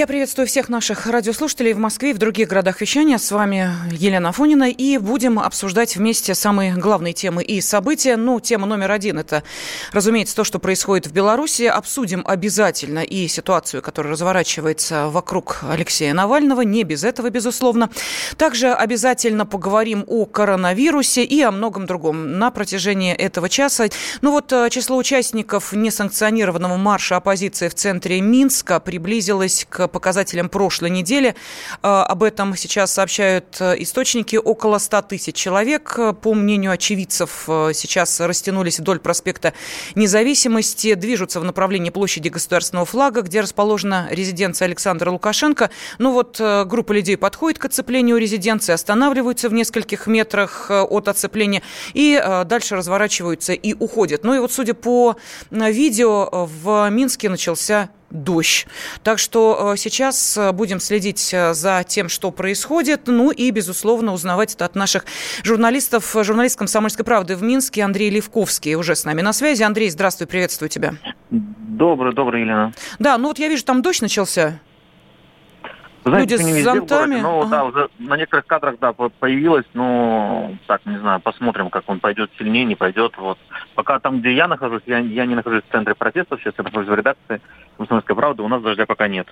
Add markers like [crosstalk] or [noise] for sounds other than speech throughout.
Я приветствую всех наших радиослушателей в Москве и в других городах вещания. С вами Елена Афонина. И будем обсуждать вместе самые главные темы и события. Ну, тема номер один – это, разумеется, то, что происходит в Беларуси. Обсудим обязательно и ситуацию, которая разворачивается вокруг Алексея Навального. Не без этого, безусловно. Также обязательно поговорим о коронавирусе и о многом другом на протяжении этого часа. Ну вот э, число участников несанкционированного марша оппозиции в центре Минска приблизилось к показателям прошлой недели. Э, об этом сейчас сообщают э, источники. Около 100 тысяч человек, э, по мнению очевидцев, сейчас растянулись вдоль проспекта Независимости, движутся в направлении площади Государственного флага, где расположена резиденция Александра Лукашенко. Ну вот группа людей подходит к оцеплению резиденции, останавливаются в нескольких метрах от оцепления и дальше разворачиваются и уходят. Ну и вот судя по видео, в Минске начался дождь. Так что э, сейчас э, будем следить э, за тем, что происходит, ну и, безусловно, узнавать это от наших журналистов. Журналист «Комсомольской правды» в Минске Андрей Левковский уже с нами на связи. Андрей, здравствуй, приветствую тебя. Добрый, добрый, Елена. Да, ну вот я вижу, там дождь начался. Знаете, Люди с зонтами? Ну, ага. да, уже на некоторых кадрах, да, появилось, ну, так, не знаю, посмотрим, как он пойдет сильнее, не пойдет, вот. Пока там, где я нахожусь, я, я не нахожусь в центре протеста, сейчас я нахожусь в редакции «Комсомольской правды», у нас дождя пока нет.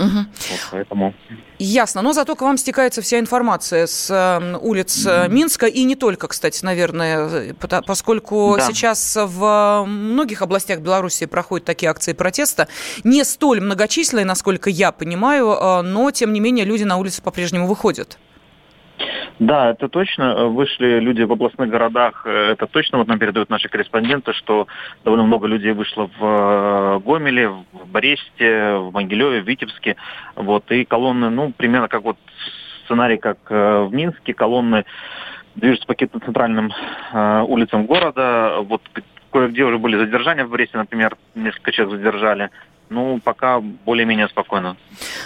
Угу. Вот, поэтому... Ясно. Но зато к вам стекается вся информация с э, улиц mm Минска и не только, кстати, наверное, поскольку да. сейчас в многих областях Беларуси проходят такие акции протеста, не столь многочисленные, насколько я понимаю, э, но тем не менее люди на улицы по-прежнему выходят. Да, это точно. Вышли люди в областных городах. Это точно. Вот нам передают наши корреспонденты, что довольно много людей вышло в э, Гомеле, в Бресте, в Могилеве, в Витебске. Вот. И колонны, ну, примерно как вот сценарий, как э, в Минске. Колонны движутся по каким-то центральным э, улицам города. Вот кое-где уже были задержания в Бресте, например, несколько человек задержали ну, пока более-менее спокойно.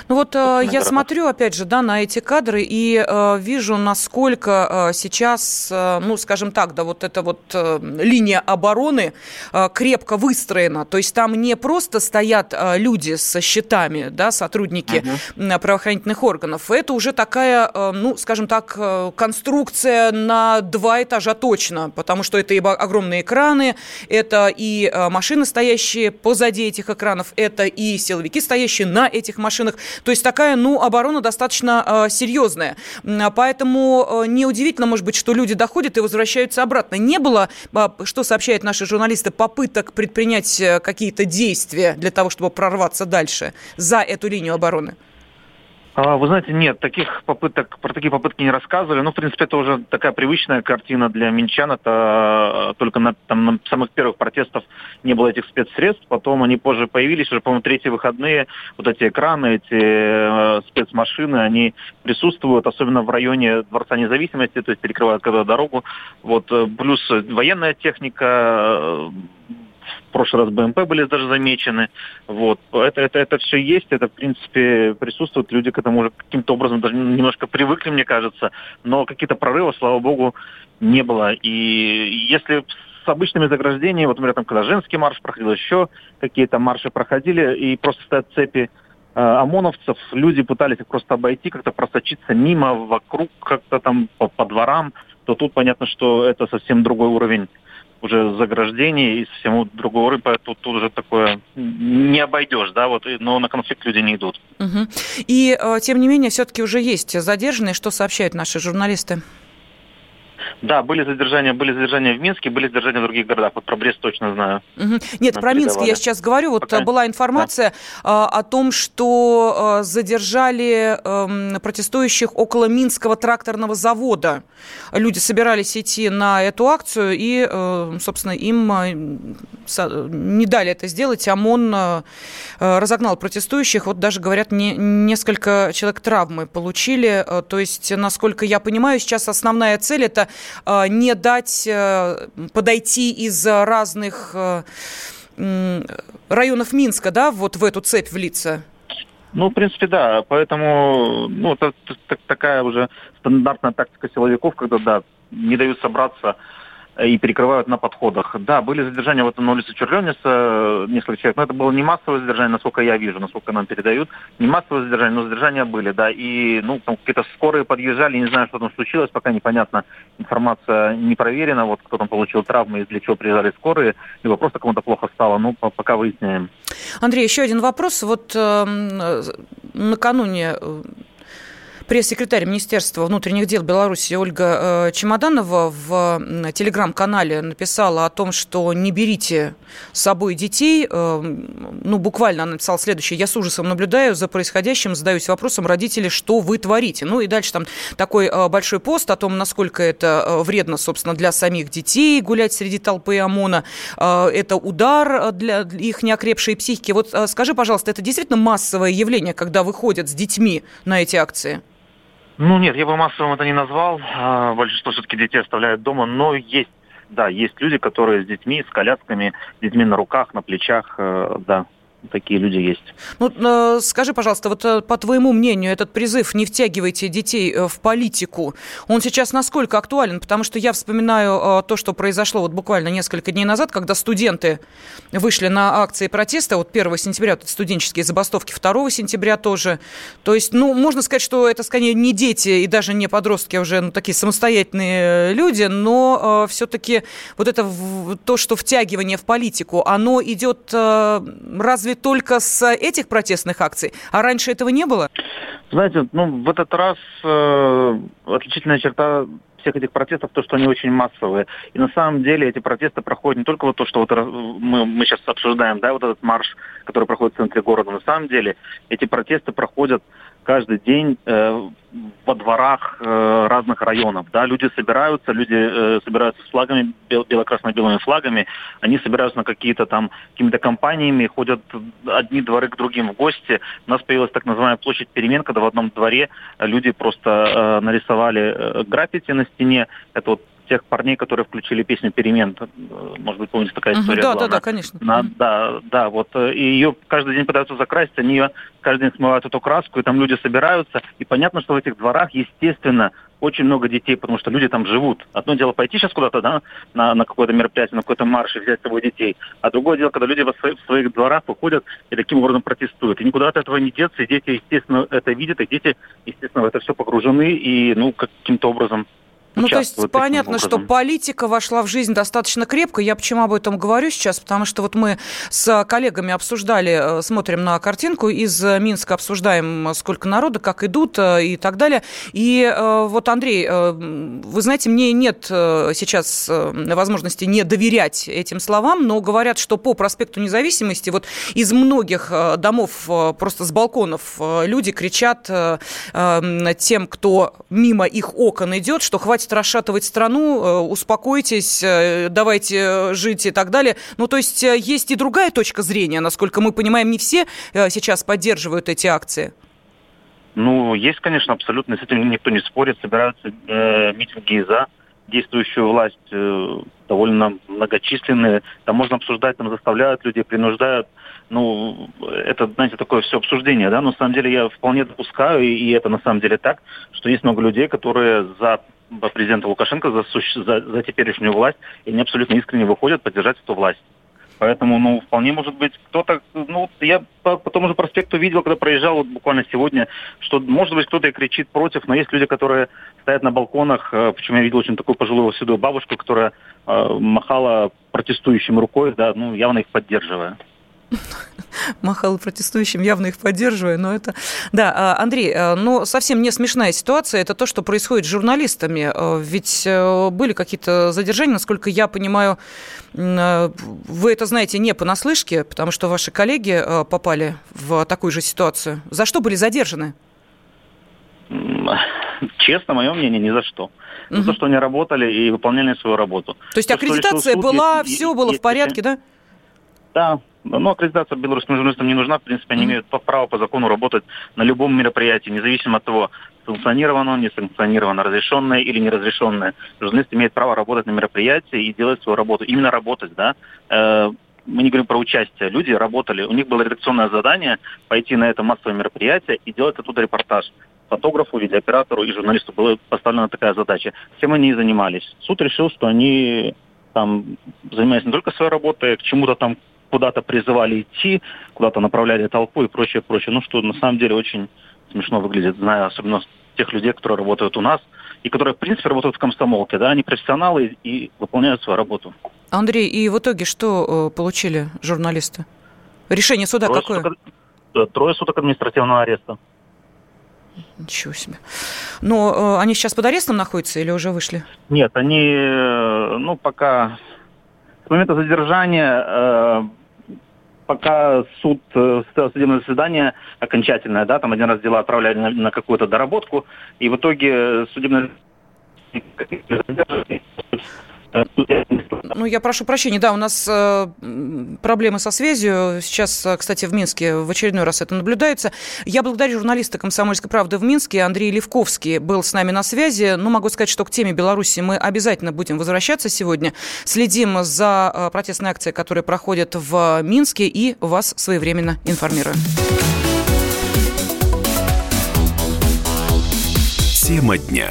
Ну вот э, я смотрю, опять же, да, на эти кадры и э, вижу, насколько э, сейчас, э, ну, скажем так, да, вот эта вот э, линия обороны э, крепко выстроена. То есть там не просто стоят э, люди со щитами, да, сотрудники uh-huh. правоохранительных органов. Это уже такая, э, ну, скажем так, э, конструкция на два этажа точно, потому что это и огромные экраны, это и э, машины, стоящие позади этих экранов, это это и силовики, стоящие на этих машинах. То есть такая, ну, оборона достаточно э, серьезная. Поэтому э, неудивительно, может быть, что люди доходят и возвращаются обратно. Не было, э, что сообщают наши журналисты, попыток предпринять э, какие-то действия для того, чтобы прорваться дальше за эту линию обороны? А, вы знаете, нет, таких попыток, про такие попытки не рассказывали. Ну, в принципе, это уже такая привычная картина для минчан. Это э, только на, там, на самых первых протестов не было этих спецсредств. Потом они позже появились, уже, по-моему, третьи выходные. Вот эти экраны, эти э, спецмашины, они присутствуют, особенно в районе Дворца независимости, то есть перекрывают когда дорогу. Вот, э, плюс военная техника, прошлый раз БМП были даже замечены. Вот. Это, это, это все есть, это, в принципе, присутствует. Люди к этому уже каким-то образом даже немножко привыкли, мне кажется. Но какие-то прорывы, слава богу, не было. И если с обычными заграждениями, вот, например, там, когда женский марш проходил, еще какие-то марши проходили, и просто стоят цепи э, ОМОНовцев, люди пытались просто обойти, как-то просочиться мимо, вокруг, как-то там по, по дворам, то тут понятно, что это совсем другой уровень уже заграждений и совсем другой уровень, поэтому тут уже такое не обойдешь, да, вот, но на конфликт люди не идут. Угу. И, э, тем не менее, все-таки уже есть задержанные, что сообщают наши журналисты? Да, были задержания, были задержания в Минске, были задержания в других городах. Вот про Брест точно знаю. Угу. Нет, Нам про Минск я сейчас говорю. Вот Пока? была информация да. о том, что задержали э, протестующих около Минского тракторного завода. Люди собирались идти на эту акцию, и, э, собственно, им не дали это сделать. ОМОН э, разогнал протестующих. Вот даже, говорят, не, несколько человек травмы получили. То есть, насколько я понимаю, сейчас основная цель – это Э, не дать э, подойти из разных э, районов Минска, да, вот в эту цепь влиться? Ну, в принципе, да. Поэтому, ну, это такая уже стандартная тактика силовиков, когда, да, не дают собраться и перекрывают на подходах. Да, были задержания вот на улице Черлениса, э, несколько человек, но это было не массовое задержание, насколько я вижу, насколько нам передают. Не массовое задержание, но задержания были, да. И, ну, там какие-то скорые подъезжали, не знаю, что там случилось, пока непонятно. Информация не проверена, вот кто там получил травмы и для чего приезжали скорые, либо просто кому-то плохо стало. Ну, пока выясняем. Андрей, еще один вопрос. Вот э, накануне э, Пресс-секретарь Министерства внутренних дел Беларуси Ольга э, Чемоданова в телеграм-канале написала о том, что не берите с собой детей. Э, ну, буквально она написала следующее. Я с ужасом наблюдаю за происходящим, задаюсь вопросом, родители, что вы творите? Ну и дальше там такой э, большой пост о том, насколько это вредно, собственно, для самих детей гулять среди толпы ОМОНа. Это удар для их неокрепшей психики. Вот скажи, пожалуйста, это действительно массовое явление, когда выходят с детьми на эти акции? Ну нет, я бы массовым это не назвал. А, большинство все-таки детей оставляют дома, но есть, да, есть люди, которые с детьми, с колясками, с детьми на руках, на плечах, э, да, такие люди есть. Ну, э, скажи, пожалуйста, вот э, по твоему мнению, этот призыв «не втягивайте детей э, в политику», он сейчас насколько актуален? Потому что я вспоминаю то, что произошло вот буквально несколько дней назад, когда студенты вышли на акции протеста, вот 1 сентября вот студенческие забастовки, 2 сентября тоже. То есть, ну, можно сказать, что это, скорее, не дети и даже не подростки, а уже ну, такие самостоятельные люди, но э, все-таки вот это то, что втягивание в политику, оно идет э, разве разве только с этих протестных акций? А раньше этого не было? Знаете, ну, в этот раз э, отличительная черта всех этих протестов то, что они очень массовые. И на самом деле эти протесты проходят не только вот то, что вот мы, мы сейчас обсуждаем, да, вот этот марш, который проходит в центре города. На самом деле эти протесты проходят каждый день э, во дворах э, разных районов. Да, люди собираются, люди э, собираются с флагами, бел, бело-красно-белыми флагами, они собираются на какие-то там, какими-то компаниями, ходят одни дворы к другим в гости. У нас появилась так называемая площадь перемен, когда в одном дворе люди просто э, нарисовали э, граффити на стене. Это вот тех парней, которые включили песню «Перемен». Может быть, помните, такая история uh-huh, да, была. Да, да, конечно. На, да, да, вот. Э, и ее каждый день пытаются закрасить, они ее каждый день смывают эту краску, и там люди собираются. И понятно, что в этих дворах, естественно, очень много детей, потому что люди там живут. Одно дело пойти сейчас куда-то, да, на, на какое-то мероприятие, на какой-то марш и взять с собой детей. А другое дело, когда люди в своих, в своих дворах выходят и таким образом протестуют. И никуда от этого не деться, и дети, естественно, это видят, и дети, естественно, в это все погружены, и, ну, каким-то образом ну, то есть понятно, что политика вошла в жизнь достаточно крепко. Я почему об этом говорю сейчас? Потому что вот мы с коллегами обсуждали, э, смотрим на картинку из Минска, обсуждаем, сколько народа, как идут э, и так далее. И э, вот, Андрей, вы знаете, мне нет сейчас возможности не доверять этим словам, но говорят, что по проспекту Независимости вот из многих домов, просто с балконов люди кричат тем, кто мимо их окон идет, что хватит хватит расшатывать страну, э, успокойтесь, э, давайте жить и так далее. Ну, то есть э, есть и другая точка зрения, насколько мы понимаем, не все сейчас поддерживают эти акции. Ну, есть, конечно, абсолютно, с этим никто не спорит, собираются э, митинги за действующую власть э, довольно многочисленные. Там можно обсуждать, там заставляют людей, принуждают. Ну, это, знаете, такое все обсуждение, да, но на самом деле я вполне допускаю, и, и это на самом деле так, что есть много людей, которые за президента Лукашенко за, за, за теперешнюю власть, и они абсолютно искренне выходят поддержать эту власть. Поэтому, ну, вполне может быть, кто-то, ну, я по, по тому же проспекту видел, когда проезжал вот буквально сегодня, что, может быть, кто-то и кричит против, но есть люди, которые стоят на балконах, э, почему я видел очень такую пожилую седую бабушку, которая э, махала протестующим рукой, да, ну, явно их поддерживая. Махала протестующим, явно их поддерживая, но это... Да, а, Андрей, а, но совсем не смешная ситуация, это то, что происходит с журналистами. А, ведь э, были какие-то задержания, насколько я понимаю, вы это знаете не понаслышке, потому что ваши коллеги попали в такую же ситуацию. За что были задержаны? Честно, мое мнение, ни за что. Угу. За то, что они работали и выполняли свою работу. То есть то, аккредитация была, есть, все было есть, в порядке, есть, да? Да, но аккредитация белорусским журналистам не нужна. В принципе, они имеют право по закону работать на любом мероприятии, независимо от того, санкционировано, не санкционировано, разрешенное или неразрешенное. Журналист имеет право работать на мероприятии и делать свою работу. Именно работать, да. Э, мы не говорим про участие. Люди работали, у них было редакционное задание пойти на это массовое мероприятие и делать оттуда репортаж. Фотографу, видеооператору и журналисту была поставлена такая задача. Чем они и занимались. Суд решил, что они там занимаются не только своей работой, к чему-то там куда-то призывали идти, куда-то направляли толпу и прочее, прочее. Ну, что на самом деле очень смешно выглядит, зная особенно тех людей, которые работают у нас, и которые, в принципе, работают в комсомолке, да, они профессионалы и выполняют свою работу. Андрей, и в итоге что э, получили журналисты? Решение суда трое какое? Суток, трое суток административного ареста. Ничего себе. Но э, они сейчас под арестом находятся или уже вышли? Нет, они, э, ну, пока с момента задержания э, пока суд, э, судебное заседание окончательное, да, там один раз дела отправляли на, на какую-то доработку, и в итоге судебное ну, я прошу прощения, да, у нас э, проблемы со связью. Сейчас, э, кстати, в Минске в очередной раз это наблюдается. Я благодарю журналиста «Комсомольской правды» в Минске. Андрей Левковский был с нами на связи. Ну, могу сказать, что к теме Беларуси мы обязательно будем возвращаться сегодня. Следим за э, протестной акцией, которая проходит в Минске, и вас своевременно информируем. Тема дня.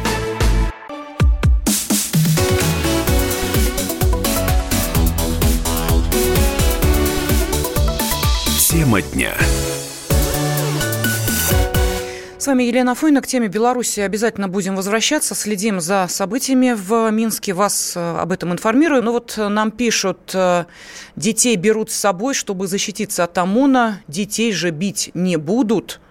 Тема дня. С вами Елена Фойна. К теме Беларуси обязательно будем возвращаться. Следим за событиями в Минске. Вас э, об этом информирую. Ну вот нам пишут, э, детей берут с собой, чтобы защититься от ОМОНа. Детей же бить не будут.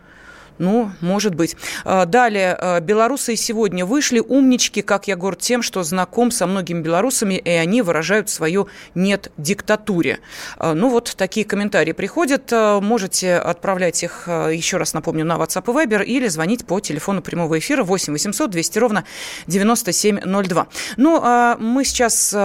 Ну, может быть. А, далее. А, белорусы сегодня вышли. Умнички, как я горд тем, что знаком со многими белорусами, и они выражают свою «нет» диктатуре. А, ну, вот такие комментарии приходят. Можете отправлять их, еще раз напомню, на WhatsApp и Viber или звонить по телефону прямого эфира 8 800 200 ровно 9702. Ну, а мы сейчас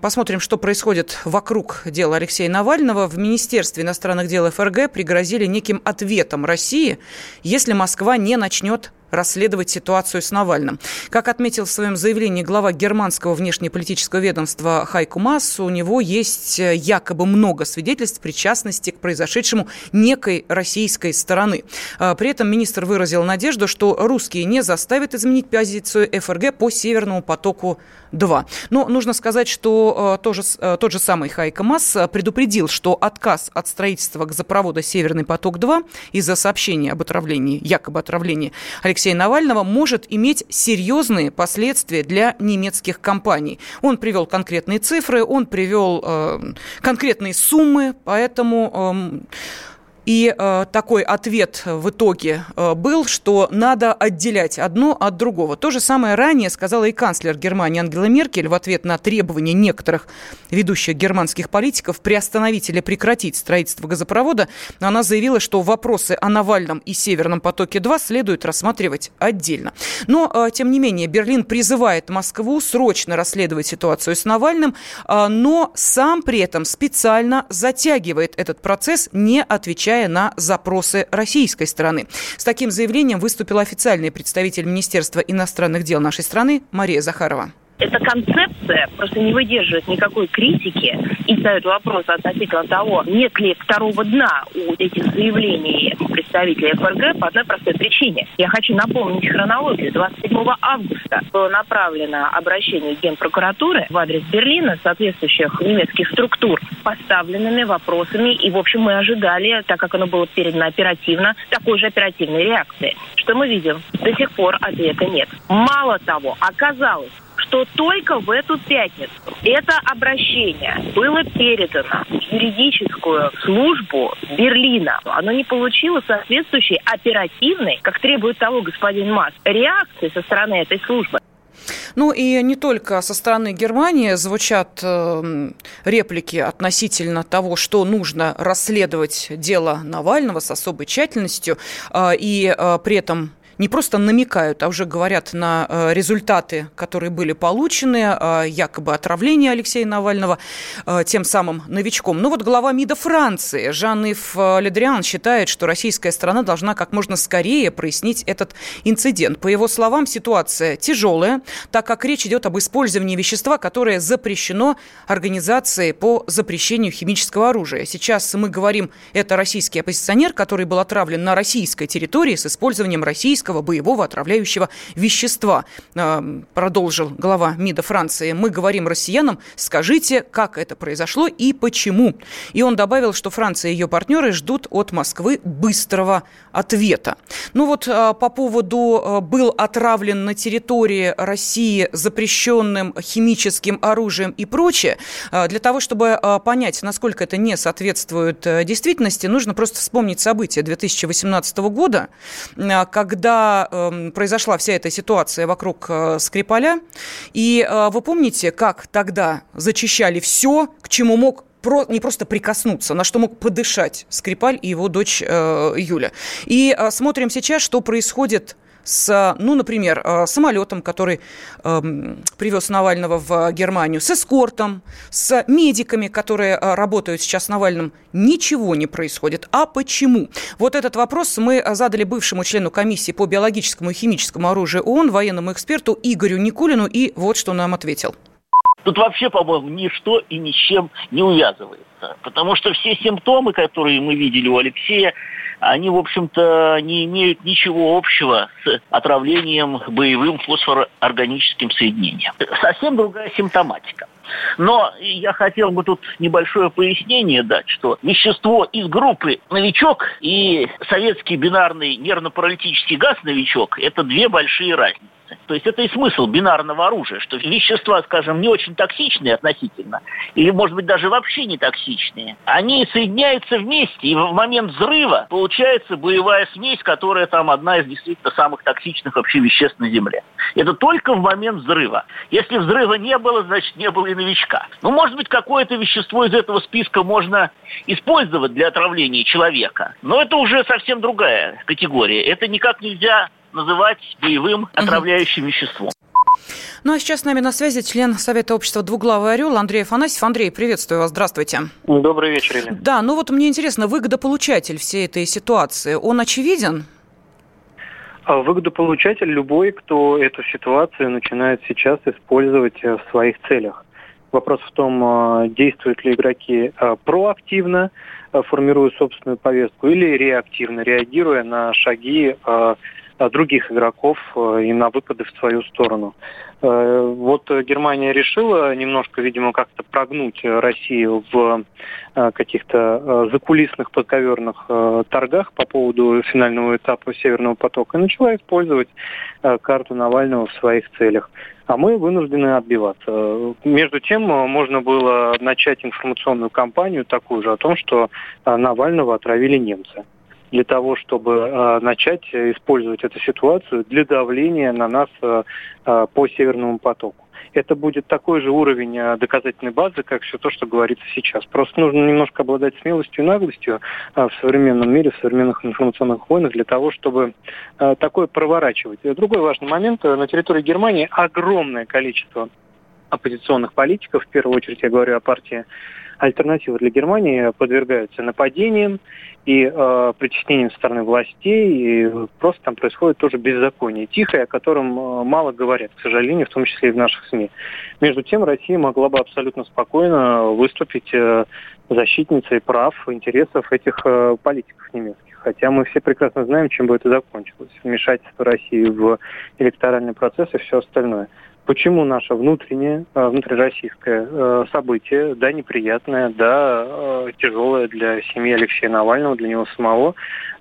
посмотрим, что происходит вокруг дела Алексея Навального. В Министерстве иностранных дел ФРГ пригрозили неким ответом России, если Москва не начнет расследовать ситуацию с Навальным. Как отметил в своем заявлении глава германского внешнеполитического ведомства Хайку Масс, у него есть э, якобы много свидетельств причастности к произошедшему некой российской стороны. А, при этом министр выразил надежду, что русские не заставят изменить позицию ФРГ по Северному потоку-2. Но нужно сказать, что э, тоже, э, тот же самый Хайка Масс предупредил, что отказ от строительства газопровода «Северный поток-2» из-за сообщения об отравлении, якобы отравлении Алексея Алексея Навального может иметь серьезные последствия для немецких компаний. Он привел конкретные цифры, он привел э, конкретные суммы, поэтому э, и э, такой ответ в итоге э, был, что надо отделять одно от другого. То же самое ранее сказала и канцлер Германии Ангела Меркель в ответ на требования некоторых ведущих германских политиков приостановить или прекратить строительство газопровода. Она заявила, что вопросы о Навальном и Северном потоке-2 следует рассматривать отдельно. Но, э, тем не менее, Берлин призывает Москву срочно расследовать ситуацию с Навальным, э, но сам при этом специально затягивает этот процесс, не отвечая отвечая на запросы российской стороны. С таким заявлением выступил официальный представитель Министерства иностранных дел нашей страны Мария Захарова. Эта концепция просто не выдерживает никакой критики и ставит вопрос относительно того, нет ли второго дна у этих заявлений представителей ФРГ по одной простой причине. Я хочу напомнить хронологию. 27 августа было направлено обращение Генпрокуратуры в адрес Берлина, соответствующих немецких структур, поставленными вопросами. И, в общем, мы ожидали, так как оно было передано оперативно, такой же оперативной реакции. Что мы видим? До сих пор ответа нет. Мало того, оказалось, что только в эту пятницу это обращение было передано в юридическую службу Берлина. Оно не получило соответствующей оперативной, как требует того господин Мас, реакции со стороны этой службы. Ну и не только со стороны Германии звучат э, реплики относительно того, что нужно расследовать дело Навального с особой тщательностью, э, и э, при этом не просто намекают, а уже говорят на э, результаты, которые были получены, э, якобы отравление Алексея Навального э, тем самым новичком. Ну вот глава МИДа Франции Жан-Ив Ледриан считает, что российская страна должна как можно скорее прояснить этот инцидент. По его словам, ситуация тяжелая, так как речь идет об использовании вещества, которое запрещено организацией по запрещению химического оружия. Сейчас мы говорим, это российский оппозиционер, который был отравлен на российской территории с использованием российского химического боевого отравляющего вещества, а, продолжил глава МИДа Франции. Мы говорим россиянам, скажите, как это произошло и почему. И он добавил, что Франция и ее партнеры ждут от Москвы быстрого ответа. Ну вот а, по поводу а, был отравлен на территории России запрещенным химическим оружием и прочее, для того, чтобы понять, насколько это не соответствует действительности, нужно просто вспомнить события 2018 года, когда э, произошла вся эта ситуация вокруг э, Скрипаля. И э, вы помните, как тогда зачищали все, к чему мог про, не просто прикоснуться, на что мог подышать Скрипаль и его дочь э, Юля. И э, смотрим сейчас, что происходит с, ну, например, э, самолетом, который э, привез Навального в Германию, с эскортом, с медиками, которые э, работают сейчас с Навальным, ничего не происходит. А почему? Вот этот вопрос мы задали бывшему члену комиссии по биологическому и химическому оружию ООН, военному эксперту Игорю Никулину, и вот что нам ответил. Тут вообще, по-моему, ничто и ни с чем не увязывается. Потому что все симптомы, которые мы видели у Алексея, они, в общем-то, не имеют ничего общего с отравлением боевым фосфороорганическим соединением. Совсем другая симптоматика. Но я хотел бы тут небольшое пояснение дать, что вещество из группы «Новичок» и советский бинарный нервно-паралитический газ «Новичок» – это две большие разницы. То есть это и смысл бинарного оружия, что вещества, скажем, не очень токсичные относительно, или, может быть, даже вообще не токсичные, они соединяются вместе, и в момент взрыва получается боевая смесь, которая там одна из действительно самых токсичных вообще веществ на Земле. Это только в момент взрыва. Если взрыва не было, значит, не было и новичка. Ну, может быть, какое-то вещество из этого списка можно использовать для отравления человека, но это уже совсем другая категория. Это никак нельзя называть боевым отравляющим угу. веществом. Ну а сейчас с нами на связи член Совета общества «Двуглавый орел» Андрей Афанасьев. Андрей, приветствую вас, здравствуйте. Добрый вечер, Елена. Да, ну вот мне интересно, выгодополучатель всей этой ситуации, он очевиден? А выгодополучатель любой, кто эту ситуацию начинает сейчас использовать э, в своих целях. Вопрос в том, э, действуют ли игроки э, проактивно, формируя собственную повестку, или реактивно, реагируя на шаги других игроков э, и на выпады в свою сторону. Э, вот Германия решила немножко, видимо, как-то прогнуть Россию в э, каких-то закулисных подковерных торгах по поводу финального этапа Северного потока и начала использовать карту Навального в своих целях. А мы вынуждены отбиваться. Между тем, можно было начать информационную кампанию такую же о том, что Навального отравили немцы для того, чтобы э, начать использовать эту ситуацию для давления на нас э, э, по Северному потоку. Это будет такой же уровень доказательной базы, как все то, что говорится сейчас. Просто нужно немножко обладать смелостью и наглостью в современном мире, в современных информационных войнах для того, чтобы такое проворачивать. Другой важный момент. На территории Германии огромное количество оппозиционных политиков, в первую очередь я говорю о партии альтернатива для Германии подвергаются нападениям и э, притеснениям со стороны властей, и просто там происходит тоже беззаконие, тихое, о котором э, мало говорят, к сожалению, в том числе и в наших СМИ. Между тем, Россия могла бы абсолютно спокойно выступить э, защитницей прав, интересов этих э, политиков немецких. Хотя мы все прекрасно знаем, чем бы это закончилось. Вмешательство России в электоральный процесс и все остальное. Почему наше внутреннее, э, внутрироссийское э, событие, да, неприятное, да, э, тяжелое для семьи Алексея Навального, для него самого,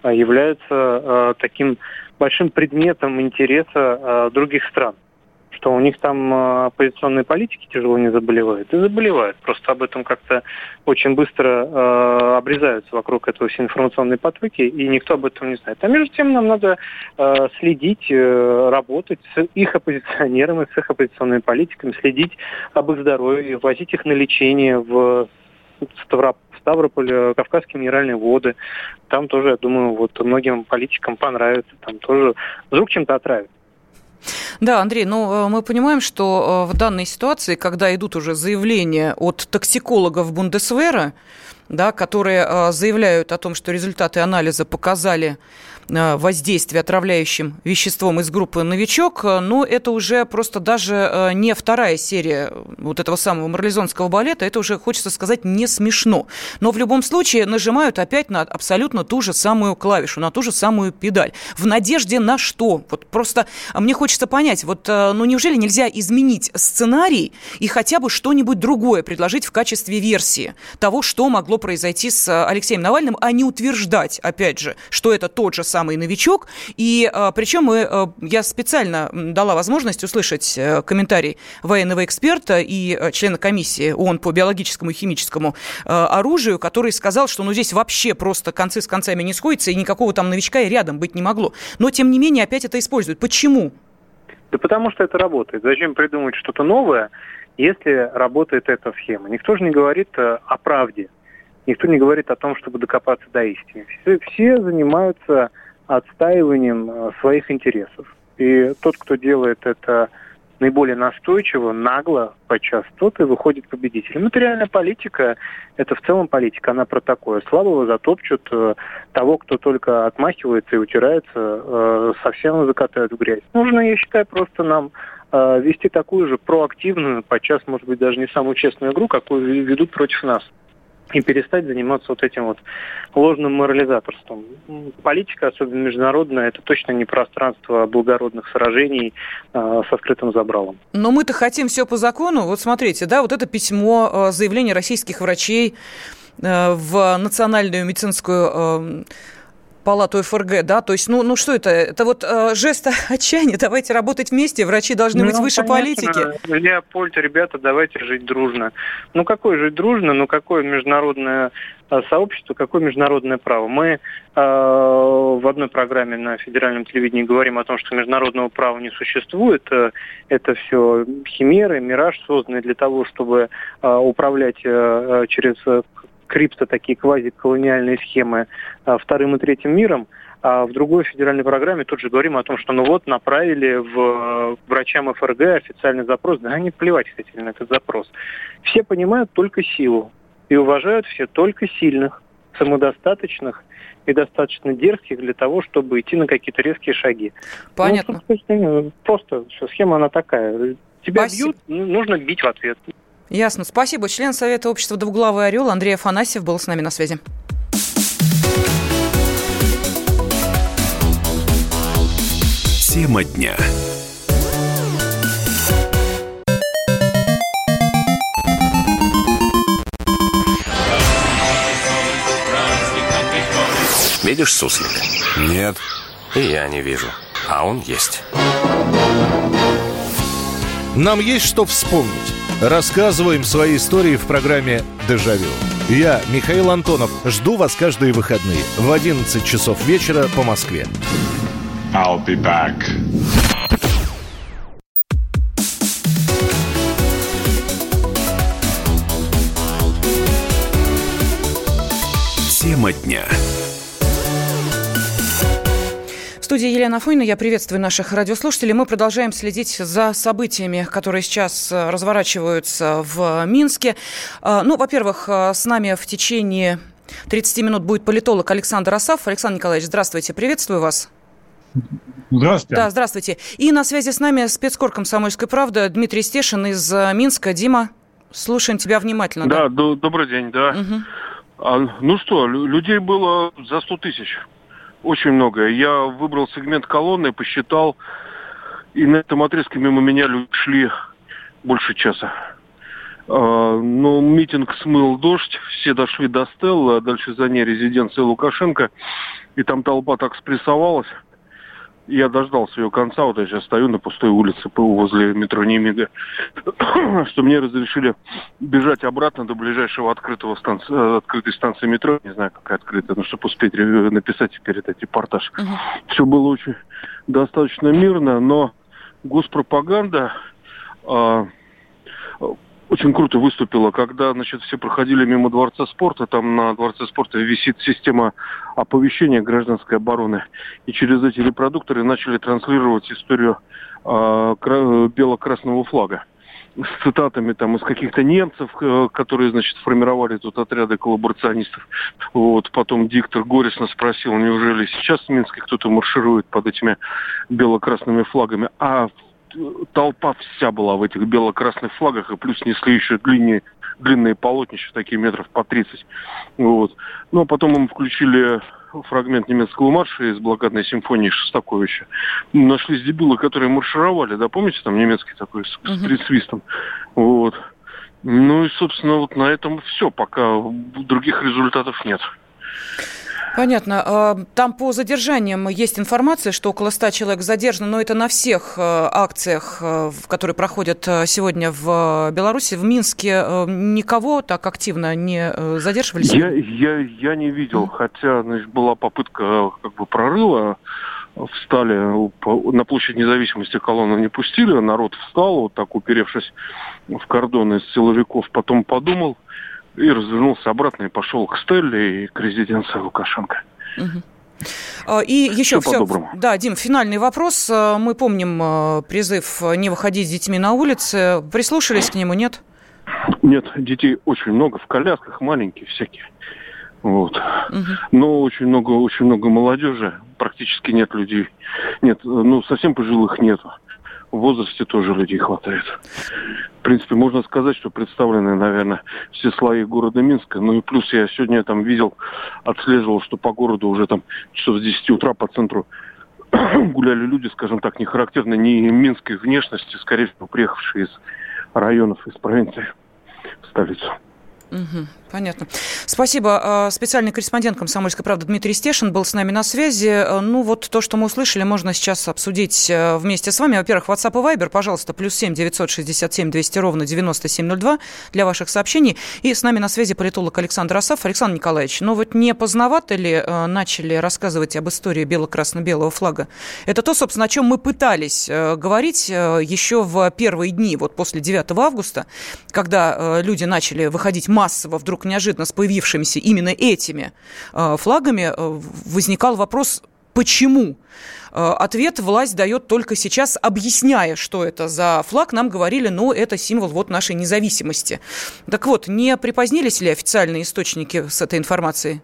является таким большим предметом интереса других стран? Что у них там э, оппозиционные политики тяжело не заболевают. И заболевают. Просто об этом как-то очень быстро э, обрезаются вокруг этого все информационные потоки, и никто об этом не знает. А между тем нам надо э, следить, э, работать с их оппозиционерами, с их оппозиционными политиками, следить об их здоровье, возить их на лечение в Ставрополь, э, Кавказские минеральные воды. Там тоже, я думаю, вот многим политикам понравится. Там тоже вдруг чем-то отравят. Да, Андрей, ну э, мы понимаем, что э, в данной ситуации, когда идут уже заявления от токсикологов Бундесвера, да, которые э, заявляют о том, что результаты анализа показали Э, воздействия отравляющим веществом из группы «Новичок», э, но это уже просто даже э, не вторая серия вот этого самого марлезонского балета, это уже, хочется сказать, не смешно. Но в любом случае нажимают опять на абсолютно ту же самую клавишу, на ту же самую педаль. В надежде на что? Вот просто мне хочется понять, вот ну неужели нельзя изменить сценарий и хотя бы что-нибудь другое предложить в качестве версии того, что могло произойти с Алексеем Навальным, а не утверждать, опять же, что это тот же самый самый новичок. И а, причем мы, а, я специально дала возможность услышать э, комментарий военного эксперта и э, члена комиссии ООН по биологическому и химическому э, оружию, который сказал, что ну, здесь вообще просто концы с концами не сходятся, и никакого там новичка и рядом быть не могло. Но, тем не менее, опять это используют. Почему? Да потому что это работает. Зачем придумать что-то новое, если работает эта схема? Никто же не говорит о правде. Никто не говорит о том, чтобы докопаться до истины. Все, все занимаются отстаиванием э, своих интересов. И тот, кто делает это наиболее настойчиво, нагло, подчас тот и выходит победителем. Материальная политика – это в целом политика, она про такое. Слабого затопчут, э, того, кто только отмахивается и утирается, э, совсем закатают в грязь. Нужно, я считаю, просто нам вести такую же проактивную, подчас, может быть, даже не самую честную игру, какую ведут против нас и перестать заниматься вот этим вот ложным морализаторством. Политика, особенно международная, это точно не пространство благородных сражений э, со скрытым забралом. Но мы-то хотим все по закону. Вот смотрите, да, вот это письмо, э, заявление российских врачей э, в Национальную медицинскую палату ФРГ, да, то есть, ну, ну что это? Это вот э, жест [laughs] отчаяния, давайте работать вместе, врачи должны ну, быть выше конечно. политики. Леопольд, ребята, давайте жить дружно. Ну, какое жить дружно, ну, какое международное э, сообщество, какое международное право? Мы э, в одной программе на федеральном телевидении говорим о том, что международного права не существует. Э, это все химеры, мираж, созданный для того, чтобы э, управлять э, э через крипто, такие квазиколониальные схемы а, вторым и третьим миром, а в другой федеральной программе тут же говорим о том, что ну вот направили в э, врачам ФРГ официальный запрос, да они плевать хотели на этот запрос. Все понимают только силу и уважают все только сильных, самодостаточных и достаточно дерзких для того, чтобы идти на какие-то резкие шаги. Понятно. Ну, просто все, схема она такая. Тебя Спасибо. бьют, ну, нужно бить в ответ. Ясно. Спасибо. Член Совета общества «Двуглавый орел» Андрей Афанасьев был с нами на связи. Тема дня. Видишь суслика? Нет. И я не вижу. А он есть. Нам есть что вспомнить. Рассказываем свои истории в программе «Дежавю». Я, Михаил Антонов, жду вас каждые выходные в 11 часов вечера по Москве. I'll be back. Тема дня. Студии Елена Фойна. Я приветствую наших радиослушателей. Мы продолжаем следить за событиями, которые сейчас э, разворачиваются в Минске. Э, ну, во-первых, э, с нами в течение 30 минут будет политолог Александр Асав. Александр Николаевич, здравствуйте, приветствую вас. Здравствуйте. Да, здравствуйте. И на связи с нами спецкор «Комсомольской правды» Дмитрий Стешин из Минска. Дима, слушаем тебя внимательно. Да, да? добрый день, да. Угу. А, ну что, людей было за 100 тысяч очень много. Я выбрал сегмент колонны, посчитал, и на этом отрезке мимо меня люди шли больше часа. А, но митинг смыл дождь, все дошли до Стелла, а дальше за ней резиденция Лукашенко, и там толпа так спрессовалась, я дождался ее конца, вот я сейчас стою на пустой улице ПУ возле метро Немига, [coughs] что мне разрешили бежать обратно до ближайшего открытого станции, э, открытой станции метро, не знаю, какая открытая, но чтобы успеть написать перед этим репортаж. Uh-huh. Все было очень достаточно мирно, но госпропаганда э, очень круто выступила, когда, значит, все проходили мимо Дворца спорта, там на Дворце спорта висит система оповещения гражданской обороны, и через эти репродукторы начали транслировать историю э, бело-красного флага. С цитатами там из каких-то немцев, э, которые, значит, формировали тут отряды коллаборационистов. Вот, потом диктор горестно спросил, неужели сейчас в Минске кто-то марширует под этими бело-красными флагами, а толпа вся была в этих бело-красных флагах, и плюс несли еще длиннее, длинные полотнища, такие метров по 30. Вот. Ну, а потом мы включили фрагмент немецкого марша из блокадной симфонии Шостаковича. Нашли дебилы, которые маршировали, да, помните, там немецкий такой с, uh-huh. с присвистом. Вот. Ну и, собственно, вот на этом все, пока других результатов нет. Понятно. А, там по задержаниям есть информация, что около 100 человек задержано, но это на всех э, акциях, э, которые проходят э, сегодня в Беларуси. В Минске никого так активно не задерживались? Я, я, я не видел, хотя значит, была попытка как бы прорыва встали на площадь независимости колонну не пустили, народ встал, вот так уперевшись в кордоны из силовиков, потом подумал, и развернулся обратно и пошел к Стелле и к резиденции Лукашенко. И еще все. все да, Дим, финальный вопрос. А, мы помним а, призыв не выходить с детьми на улицы. Прислушались к нему, нет? Нет, детей очень много, в колясках маленькие всякие. Вот. Угу. Но очень много, очень много молодежи, практически нет людей. Нет, ну совсем пожилых нету в возрасте тоже людей хватает. В принципе, можно сказать, что представлены, наверное, все слои города Минска. Ну и плюс я сегодня там видел, отслеживал, что по городу уже там часов с 10 утра по центру [clears throat] гуляли люди, скажем так, не характерно ни минской внешности, скорее всего, приехавшие из районов, из провинции в столицу. Угу, понятно. Спасибо. А, специальный корреспондент «Комсомольской правды» Дмитрий Стешин был с нами на связи. А, ну, вот то, что мы услышали, можно сейчас обсудить э, вместе с вами. Во-первых, WhatsApp и Viber, пожалуйста, плюс семь девятьсот шестьдесят семь двести ровно девяносто семь ноль два для ваших сообщений. И с нами на связи политолог Александр Асав. Александр Николаевич, ну вот не поздновато ли э, начали рассказывать об истории бело-красно-белого флага? Это то, собственно, о чем мы пытались э, говорить еще в первые дни, вот после 9 августа, когда люди начали выходить массово вдруг неожиданно с появившимися именно этими э, флагами, э, возникал вопрос, почему? Э, ответ власть дает только сейчас, объясняя, что это за флаг. Нам говорили, ну, это символ вот нашей независимости. Так вот, не припозднились ли официальные источники с этой информацией?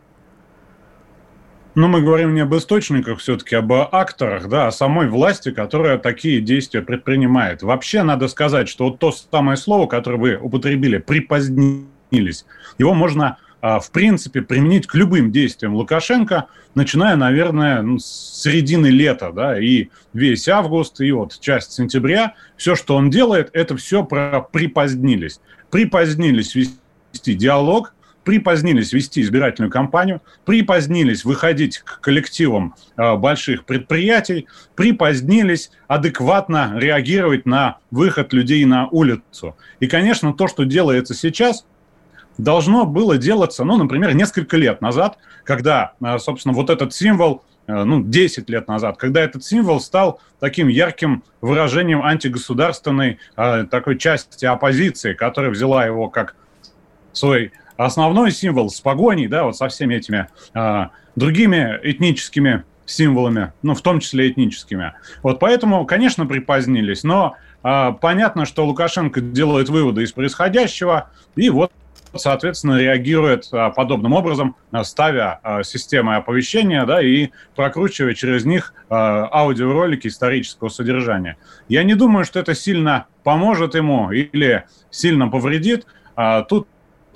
Но мы говорим не об источниках все-таки, об акторах, да, о самой власти, которая такие действия предпринимает. Вообще надо сказать, что вот то самое слово, которое вы употребили, припозднились, его можно а, в принципе, применить к любым действиям Лукашенко, начиная, наверное, ну, с середины лета, да, и весь август, и вот часть сентября, все, что он делает, это все про припозднились. Припозднились вести диалог, припозднились вести избирательную кампанию, припозднились выходить к коллективам э, больших предприятий, припозднились адекватно реагировать на выход людей на улицу. И, конечно, то, что делается сейчас, должно было делаться, ну, например, несколько лет назад, когда, э, собственно, вот этот символ э, ну, 10 лет назад, когда этот символ стал таким ярким выражением антигосударственной э, такой части оппозиции, которая взяла его как свой основной символ с погоней, да, вот со всеми этими другими этническими символами, ну, в том числе этническими. Вот поэтому, конечно, припозднились, но э, понятно, что Лукашенко делает выводы из происходящего, и вот соответственно, реагирует а, подобным образом, а, ставя а, системы оповещения да, и прокручивая через них аудиоролики исторического содержания. Я не думаю, что это сильно поможет ему или сильно повредит. Тут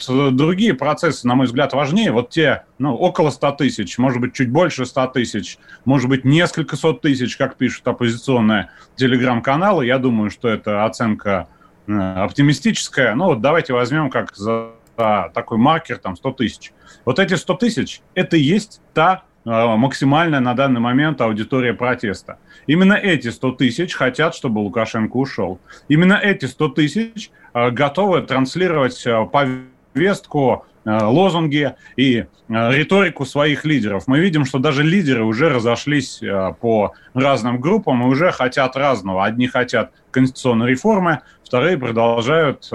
другие процессы, на мой взгляд, важнее. Вот те, ну, около 100 тысяч, может быть, чуть больше 100 тысяч, может быть, несколько сот тысяч, как пишут оппозиционные телеграм-каналы. Я думаю, что это оценка э, оптимистическая. Ну, вот давайте возьмем как за такой маркер, там, 100 тысяч. Вот эти 100 тысяч – это и есть та э, максимальная на данный момент аудитория протеста. Именно эти 100 тысяч хотят, чтобы Лукашенко ушел. Именно эти 100 тысяч э, готовы транслировать повестку, лозунги и риторику своих лидеров. Мы видим, что даже лидеры уже разошлись по разным группам и уже хотят разного. Одни хотят конституционной реформы, вторые продолжают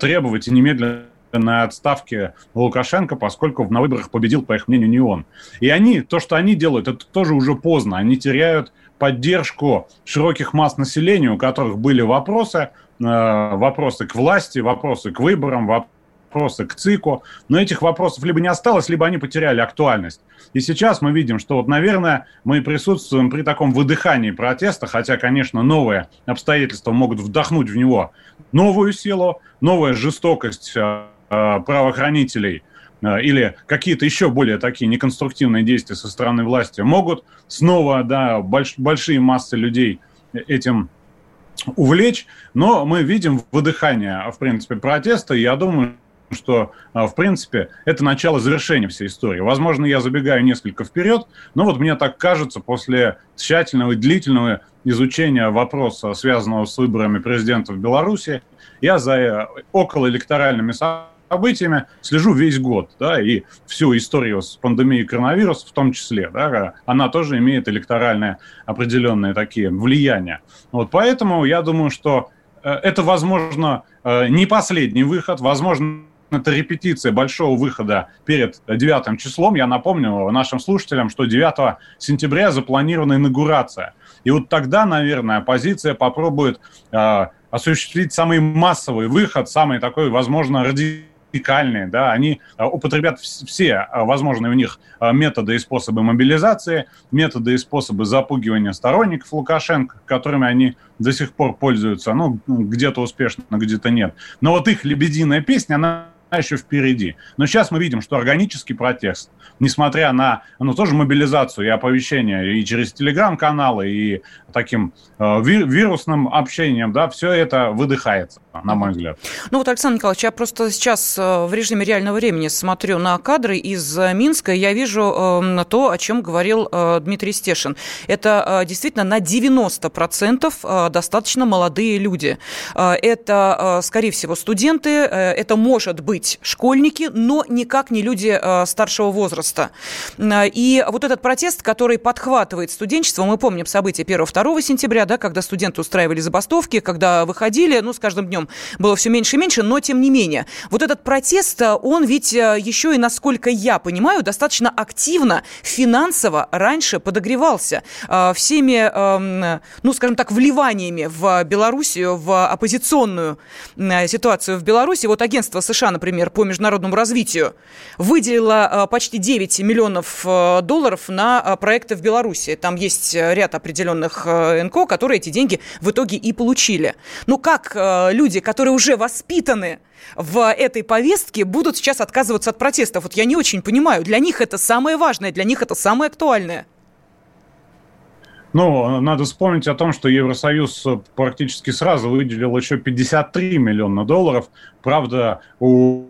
требовать и немедленно на отставке Лукашенко, поскольку на выборах победил, по их мнению, не он. И они, то, что они делают, это тоже уже поздно. Они теряют поддержку широких масс населения, у которых были вопросы, э, вопросы к власти, вопросы к выборам, вопросы к ЦИКу. Но этих вопросов либо не осталось, либо они потеряли актуальность. И сейчас мы видим, что вот, наверное, мы присутствуем при таком выдыхании протеста, хотя, конечно, новые обстоятельства могут вдохнуть в него новую силу, новая жестокость э, правоохранителей э, или какие-то еще более такие неконструктивные действия со стороны власти могут снова да, больш, большие массы людей этим увлечь, но мы видим выдыхание, в принципе, протеста, я думаю, что, э, в принципе, это начало завершения всей истории. Возможно, я забегаю несколько вперед, но вот мне так кажется, после тщательного и длительного изучения вопроса, связанного с выборами президента в Беларуси, я за околоэлекторальными событиями событиями слежу весь год, да, и всю историю с пандемией коронавируса в том числе, да, она тоже имеет электоральные определенные такие влияния. Вот поэтому я думаю, что э, это, возможно, э, не последний выход, возможно, это репетиция большого выхода перед 9 числом. Я напомню нашим слушателям, что 9 сентября запланирована инаугурация. И вот тогда, наверное, оппозиция попробует э, осуществить самый массовый выход, самый такой, возможно, радикальный радикальные, да, они а, употребят все а, возможные у них а, методы и способы мобилизации, методы и способы запугивания сторонников Лукашенко, которыми они до сих пор пользуются, ну, где-то успешно, где-то нет. Но вот их «Лебединая песня», она еще впереди. Но сейчас мы видим, что органический протест, несмотря на ну, тоже мобилизацию и оповещение и через телеграм-каналы, и таким э, вирусным общением, да, все это выдыхается, на мой взгляд. Ну вот, Александр Николаевич, я просто сейчас э, в режиме реального времени смотрю на кадры из э, Минска, и я вижу э, то, о чем говорил э, Дмитрий Стешин. Это э, действительно на 90% э, достаточно молодые люди. Э, это, э, скорее всего, студенты, э, это может быть быть школьники, но никак не люди э, старшего возраста. Э, и вот этот протест, который подхватывает студенчество, мы помним события 1-2 сентября, да, когда студенты устраивали забастовки, когда выходили, ну, с каждым днем было все меньше и меньше, но тем не менее. Вот этот протест, э, он ведь еще и, насколько я понимаю, достаточно активно финансово раньше подогревался всеми, эм, ну, скажем так, вливаниями в Белоруссию, в оппозиционную ситуацию в Беларуси. Вот агентство США, например, например, по международному развитию, выделила почти 9 миллионов э, долларов на э, проекты в Беларуси. Там есть э, ряд определенных НКО, которые эти деньги в итоге и получили. Ну как люди, которые уже воспитаны в этой повестке, будут сейчас отказываться от протестов? Вот я не очень понимаю. Для них это самое важное, для них это самое актуальное. Ну, надо вспомнить о том, что Евросоюз практически сразу выделил еще 53 миллиона долларов. Правда, у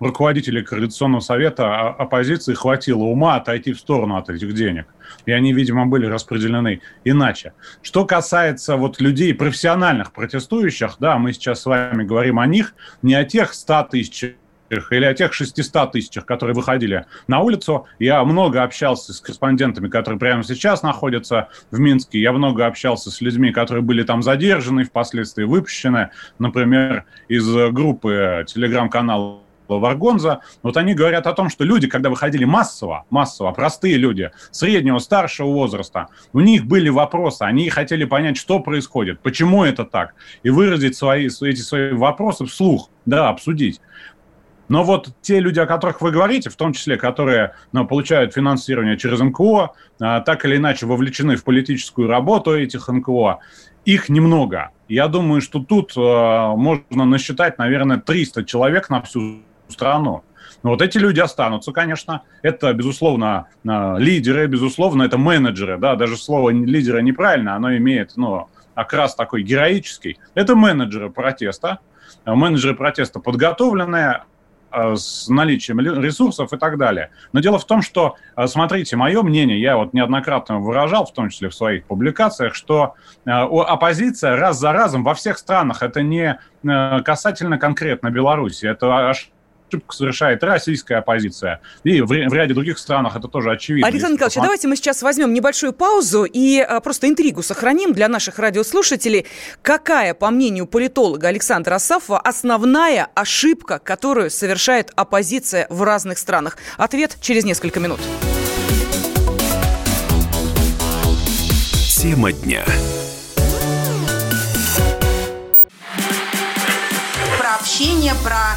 руководителей Координационного совета оппозиции хватило ума отойти в сторону от этих денег. И они, видимо, были распределены иначе. Что касается вот людей, профессиональных протестующих, да, мы сейчас с вами говорим о них, не о тех 100 тысяч или о тех 600 тысячах, которые выходили на улицу. Я много общался с корреспондентами, которые прямо сейчас находятся в Минске. Я много общался с людьми, которые были там задержаны, впоследствии выпущены. Например, из группы телеграм-канала Варгонза, вот они говорят о том, что люди, когда выходили массово, массово, простые люди, среднего, старшего возраста, у них были вопросы, они хотели понять, что происходит, почему это так, и выразить свои, эти свои вопросы вслух, да, обсудить. Но вот те люди, о которых вы говорите, в том числе, которые ну, получают финансирование через НКО, а, так или иначе вовлечены в политическую работу этих НКО, их немного. Я думаю, что тут э, можно насчитать, наверное, 300 человек на всю страну. Но вот эти люди останутся, конечно. Это, безусловно, э, лидеры, безусловно, это менеджеры. Да? Даже слово лидера неправильно, оно имеет ну, окрас такой героический. Это менеджеры протеста. Менеджеры протеста подготовленные, с наличием ресурсов и так далее. Но дело в том, что, э, смотрите, мое мнение, я вот неоднократно выражал, в том числе в своих публикациях, что э, оппозиция раз за разом во всех странах, это не касательно конкретно Беларуси, это ошибку совершает российская оппозиция. И в, в ряде других странах это тоже очевидно. Александр Николаевич, посмотреть. давайте мы сейчас возьмем небольшую паузу и а, просто интригу сохраним для наших радиослушателей. Какая, по мнению политолога Александра Асафова, основная ошибка, которую совершает оппозиция в разных странах? Ответ через несколько минут. Тема дня. Про общение, про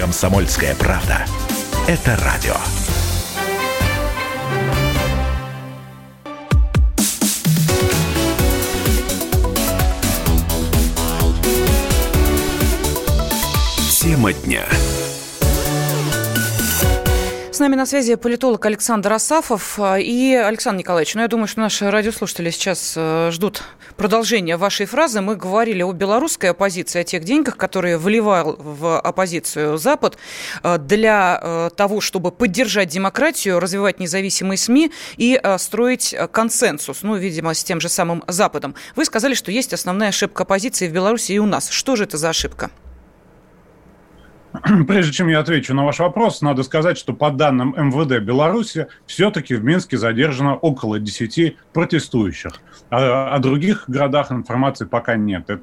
«Комсомольская правда». Это радио. Тема дня нами на связи политолог Александр Асафов. И, Александр Николаевич, ну, я думаю, что наши радиослушатели сейчас э, ждут продолжения вашей фразы. Мы говорили о белорусской оппозиции, о тех деньгах, которые вливал в оппозицию Запад э, для э, того, чтобы поддержать демократию, развивать независимые СМИ и строить консенсус, ну, видимо, с тем же самым Западом. Вы сказали, что есть основная ошибка оппозиции в Беларуси и у нас. Что же это за ошибка? [clears throat] Прежде чем я отвечу на ваш вопрос, надо сказать, что по данным МВД Беларуси все-таки в Минске задержано около 10 протестующих. А о других городах информации пока нет. Это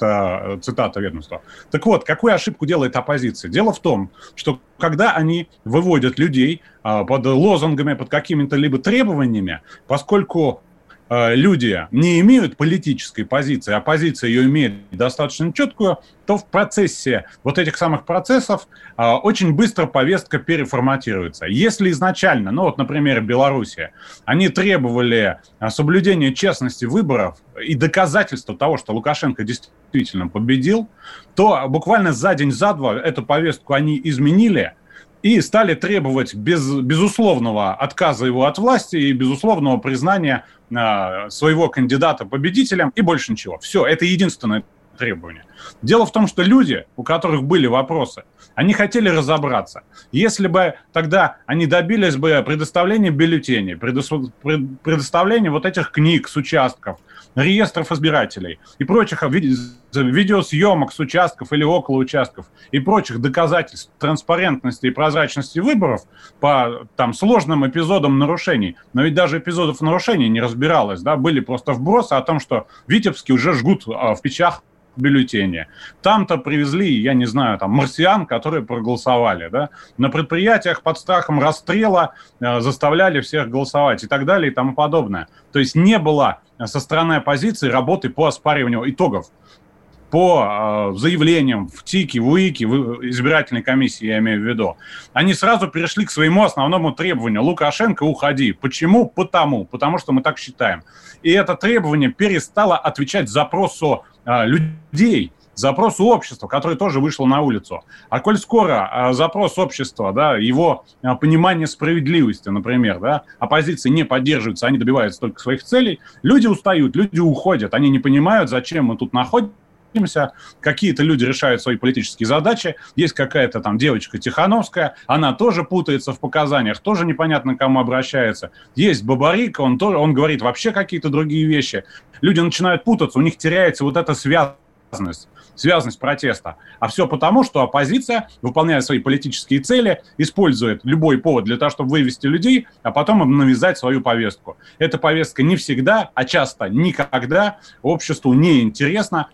э, цитата ведомства. Так вот, какую ошибку делает оппозиция? Дело в том, что когда они выводят людей а, под лозунгами, под какими-то либо требованиями, поскольку люди не имеют политической позиции, а позиция ее имеет достаточно четкую, то в процессе вот этих самых процессов э, очень быстро повестка переформатируется. Если изначально, ну вот, например, Белоруссия, они требовали э, соблюдения честности выборов и доказательства того, что Лукашенко действительно победил, то буквально за день, за два эту повестку они изменили – и стали требовать без, безусловного отказа его от власти и безусловного признания э, своего кандидата победителем и больше ничего. Все, это единственное требование. Дело в том, что люди, у которых были вопросы, они хотели разобраться. Если бы тогда они добились бы предоставления бюллетеней, предоставления вот этих книг с участков, реестров избирателей и прочих видеосъемок с участков или около участков и прочих доказательств транспарентности и прозрачности выборов по там сложным эпизодам нарушений. Но ведь даже эпизодов нарушений не разбиралось, да, были просто вбросы о том, что Витебски уже жгут а, в печах бюллетени. Там-то привезли, я не знаю, там марсиан, которые проголосовали. Да? На предприятиях под страхом расстрела э, заставляли всех голосовать и так далее и тому подобное. То есть не было со стороны оппозиции работы по оспариванию итогов по э, заявлениям в ТИКе, в УИКе, в избирательной комиссии, я имею в виду, они сразу перешли к своему основному требованию. Лукашенко, уходи. Почему? Потому. Потому что мы так считаем. И это требование перестало отвечать запросу а, людей, запросу общества, который тоже вышел на улицу. А коль скоро а, запрос общества, да, его а, понимание справедливости, например, да, оппозиции не поддерживается, они добиваются только своих целей, люди устают, люди уходят, они не понимают, зачем мы тут находимся, какие-то люди решают свои политические задачи, есть какая-то там девочка Тихановская, она тоже путается в показаниях, тоже непонятно к кому обращается. Есть Бабарик, он тоже, он говорит вообще какие-то другие вещи. Люди начинают путаться, у них теряется вот эта связанность связанность протеста. А все потому, что оппозиция, выполняя свои политические цели, использует любой повод для того, чтобы вывести людей, а потом им навязать свою повестку. Эта повестка не всегда, а часто никогда обществу не интересна,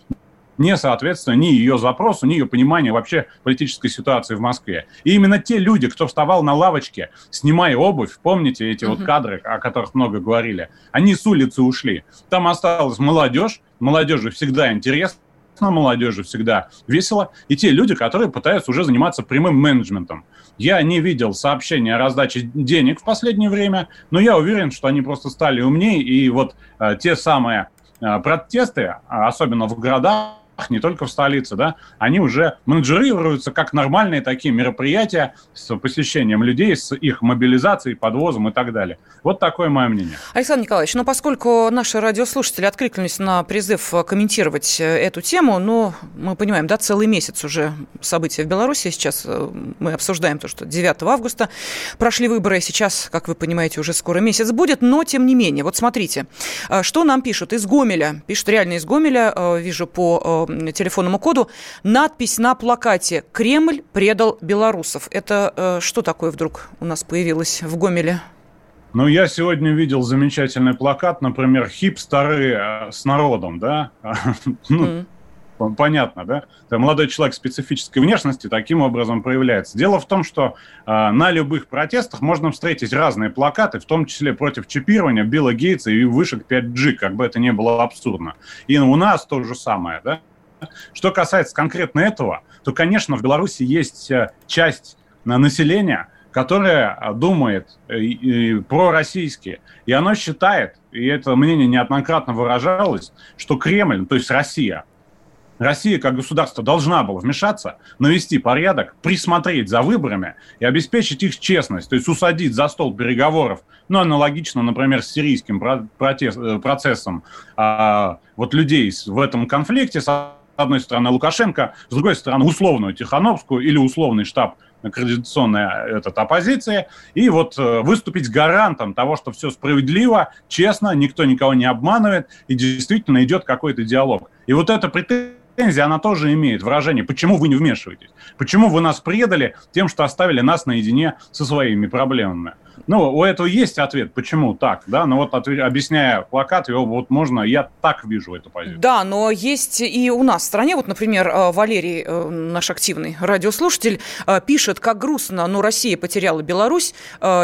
не соответственно ни ее запросу, ни ее пониманию вообще политической ситуации в Москве. И именно те люди, кто вставал на лавочке, снимая обувь, помните эти вот кадры, о которых много говорили, они с улицы ушли. Там осталась молодежь, молодежи всегда интересно, молодежи всегда весело, и те люди, которые пытаются уже заниматься прямым менеджментом. Я не видел сообщения о раздаче денег в последнее время, но я уверен, что они просто стали умнее, и вот э, те самые э, протесты, особенно в городах, [laughs] не только в столице, да, они уже менеджерируются как нормальные такие мероприятия с посещением людей, с их мобилизацией, подвозом и так далее. Вот такое мое мнение. Александр Николаевич, ну поскольку наши радиослушатели откликнулись на призыв комментировать э, эту тему, ну, мы понимаем, да, целый месяц уже события в Беларуси, сейчас э, мы обсуждаем то, что 9 августа прошли выборы, сейчас, как вы понимаете, уже скоро месяц будет, но тем не менее, вот смотрите, э, что нам пишут из Гомеля, пишут реально из Гомеля, вижу по телефонному коду надпись на плакате «Кремль предал белорусов». Это э, что такое вдруг у нас появилось в Гомеле? Ну, я сегодня видел замечательный плакат, например, «Хипстеры э, с народом», да? [laughs] ну, mm понятно, да? Это молодой человек специфической внешности таким образом проявляется. Дело в том, что э, на любых протестах можно встретить разные плакаты, в том числе против чипирования Билла Гейтса и вышек 5G, как бы это ни было абсурдно. И у нас то же самое, да? Что касается конкретно этого, то, конечно, в Беларуси есть э, часть населения, которая думает э, пророссийски, и оно считает, и это мнение неоднократно выражалось, что Кремль, то есть Россия, Россия как государство должна была вмешаться, навести порядок, присмотреть за выборами и обеспечить их честность, то есть усадить за стол переговоров, ну, аналогично, например, с сирийским протест, э, процессом а, вот людей в этом конфликте, одной стороны Лукашенко, с другой стороны условную Тихановскую или условный штаб координационной этот, оппозиции, и вот э, выступить гарантом того, что все справедливо, честно, никто никого не обманывает, и действительно идет какой-то диалог. И вот эта претензия, она тоже имеет выражение, почему вы не вмешиваетесь, почему вы нас предали тем, что оставили нас наедине со своими проблемами. Ну, у этого есть ответ, почему так, да, но вот ответ, объясняя плакат, его вот можно, я так вижу эту позицию. Да, но есть и у нас в стране, вот, например, э, Валерий, э, наш активный радиослушатель, э, пишет, как грустно, но Россия потеряла Беларусь,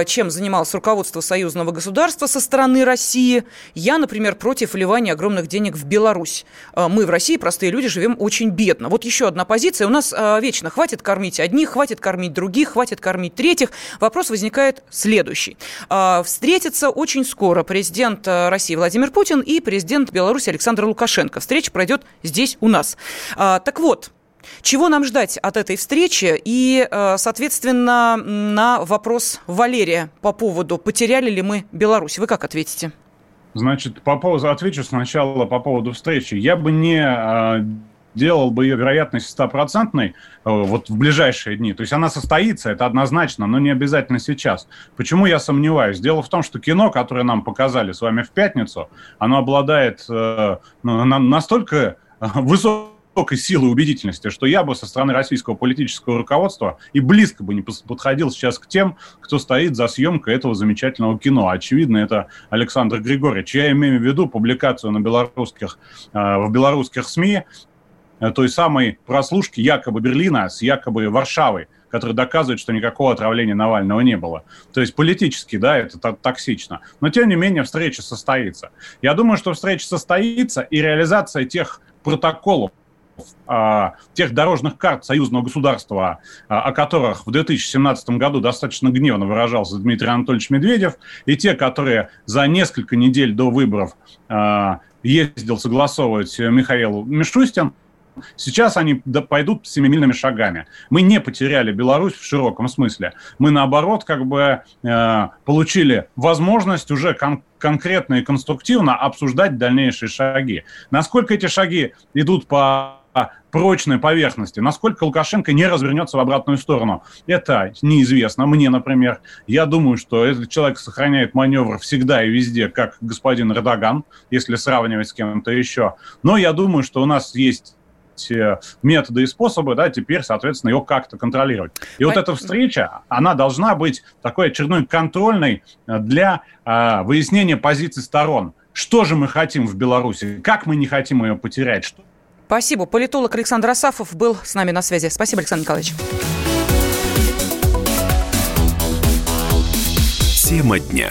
чем занималось руководство союзного государства со стороны России. Я, например, против вливания огромных денег в Беларусь. Мы в России, простые люди, живем очень бедно. Вот еще одна позиция. У нас вечно хватит кормить одних, хватит кормить других, хватит кормить третьих. Вопрос возникает следующий следующий. А, встретятся очень скоро президент э, России Владимир Путин и президент Беларуси Александр Лукашенко. Встреча пройдет здесь у нас. А, так вот, чего нам ждать от этой встречи? И, э, соответственно, на вопрос Валерия по поводу, потеряли ли мы Беларусь, вы как ответите? Значит, по поводу, отвечу сначала по поводу встречи. Я бы не а, делал бы ее вероятность стопроцентной э, вот в ближайшие дни. То есть она состоится, это однозначно, но не обязательно сейчас. Почему я сомневаюсь? Дело в том, что кино, которое нам показали с вами в пятницу, оно обладает э, ну, настолько высокой высокой силы убедительности, что я бы со стороны российского политического руководства и близко бы не подходил сейчас к тем, кто стоит за съемкой этого замечательного кино. Очевидно, это Александр Григорьевич. Я имею в виду публикацию на белорусских, э, в белорусских СМИ Э, той самой прослушки якобы Берлина с якобы Варшавой, который доказывает, что никакого отравления Навального не было. То есть политически, да, это токсично. Но, тем не менее, встреча состоится. Я думаю, что встреча состоится, и реализация тех протоколов, а, тех дорожных карт союзного государства, а, о которых в 2017 году достаточно гневно выражался Дмитрий Анатольевич Медведев, и те, которые за несколько недель до выборов а, ездил согласовывать Михаил Мишустин, Сейчас они пойдут семимильными шагами. Мы не потеряли Беларусь в широком смысле. Мы, наоборот, как бы э, получили возможность уже кон- конкретно и конструктивно обсуждать дальнейшие шаги. Насколько эти шаги идут по прочной поверхности. Насколько Лукашенко не развернется в обратную сторону, это неизвестно. Мне, например, я думаю, что этот человек сохраняет маневр всегда и везде, как господин Эрдоган, если сравнивать с кем-то еще. Но я думаю, что у нас есть э, методы и способы, да, теперь, соответственно, его как-то контролировать. И вот эта встреча, она должна быть такой очередной контрольной э, для э, выяснения позиций сторон. Что же мы хотим в Беларуси? Как мы не хотим ее потерять? Что Спасибо. Политолог Александр Асафов был с нами на связи. Спасибо, Александр Николаевич. Тема дня.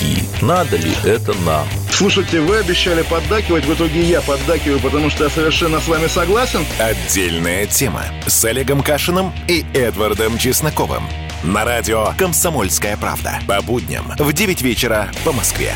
Надо ли это нам? Слушайте, вы обещали поддакивать, в итоге я поддакиваю, потому что я совершенно с вами согласен. Отдельная тема с Олегом Кашиным и Эдвардом Чесноковым. На радио «Комсомольская правда». По будням в 9 вечера по Москве.